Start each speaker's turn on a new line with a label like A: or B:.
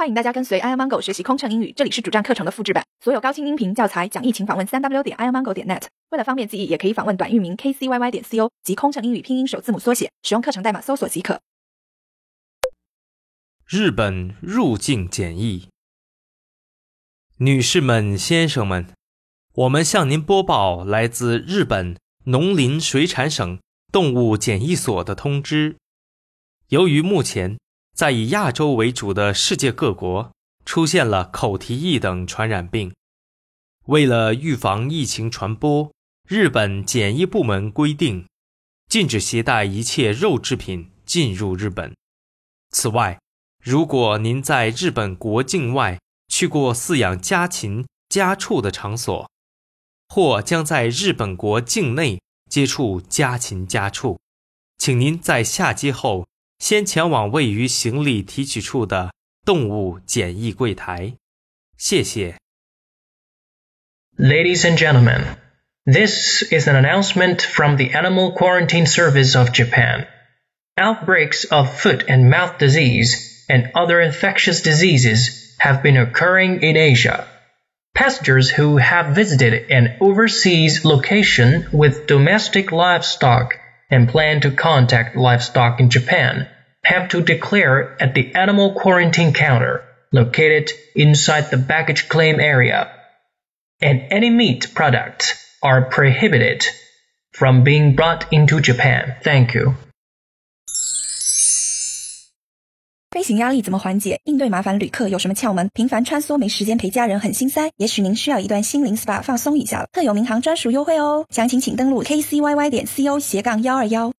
A: 欢迎大家跟随 i amango 学习空乘英语，这里是主站课程的复制版，所有高清音频教材讲义，请访问三 w 点 i amango 点 net。为了方便记忆，也可以访问短域名 kcyy 点 co 及空乘英语拼音首字母缩写，使用课程代码搜索即可。
B: 日本入境检疫，女士们、先生们，我们向您播报来自日本农林水产省动物检疫所的通知。由于目前在以亚洲为主的世界各国出现了口蹄疫等传染病，为了预防疫情传播，日本检疫部门规定，禁止携带一切肉制品进入日本。此外，如果您在日本国境外去过饲养家禽、家畜的场所，或将在日本国境内接触家禽、家畜，请您在下机后。先前往位于行李提取处的动物检疫柜台。谢谢。
C: Ladies and gentlemen, this is an announcement from the Animal Quarantine Service of Japan. Outbreaks of foot and mouth disease and other infectious diseases have been occurring in Asia. Passengers who have visited an overseas location with domestic livestock and plan to contact livestock in Japan have to declare at the animal quarantine counter located inside the baggage claim area. And any meat products are prohibited from being brought into Japan. Thank you.
A: 飞行压力怎么缓解？应对麻烦旅客有什么窍门？频繁穿梭没时间陪家人很心塞，也许您需要一段心灵 SPA 放松一下了。特有民航专属优惠哦，详情请登录 kcyy 点 co 斜杠幺二幺。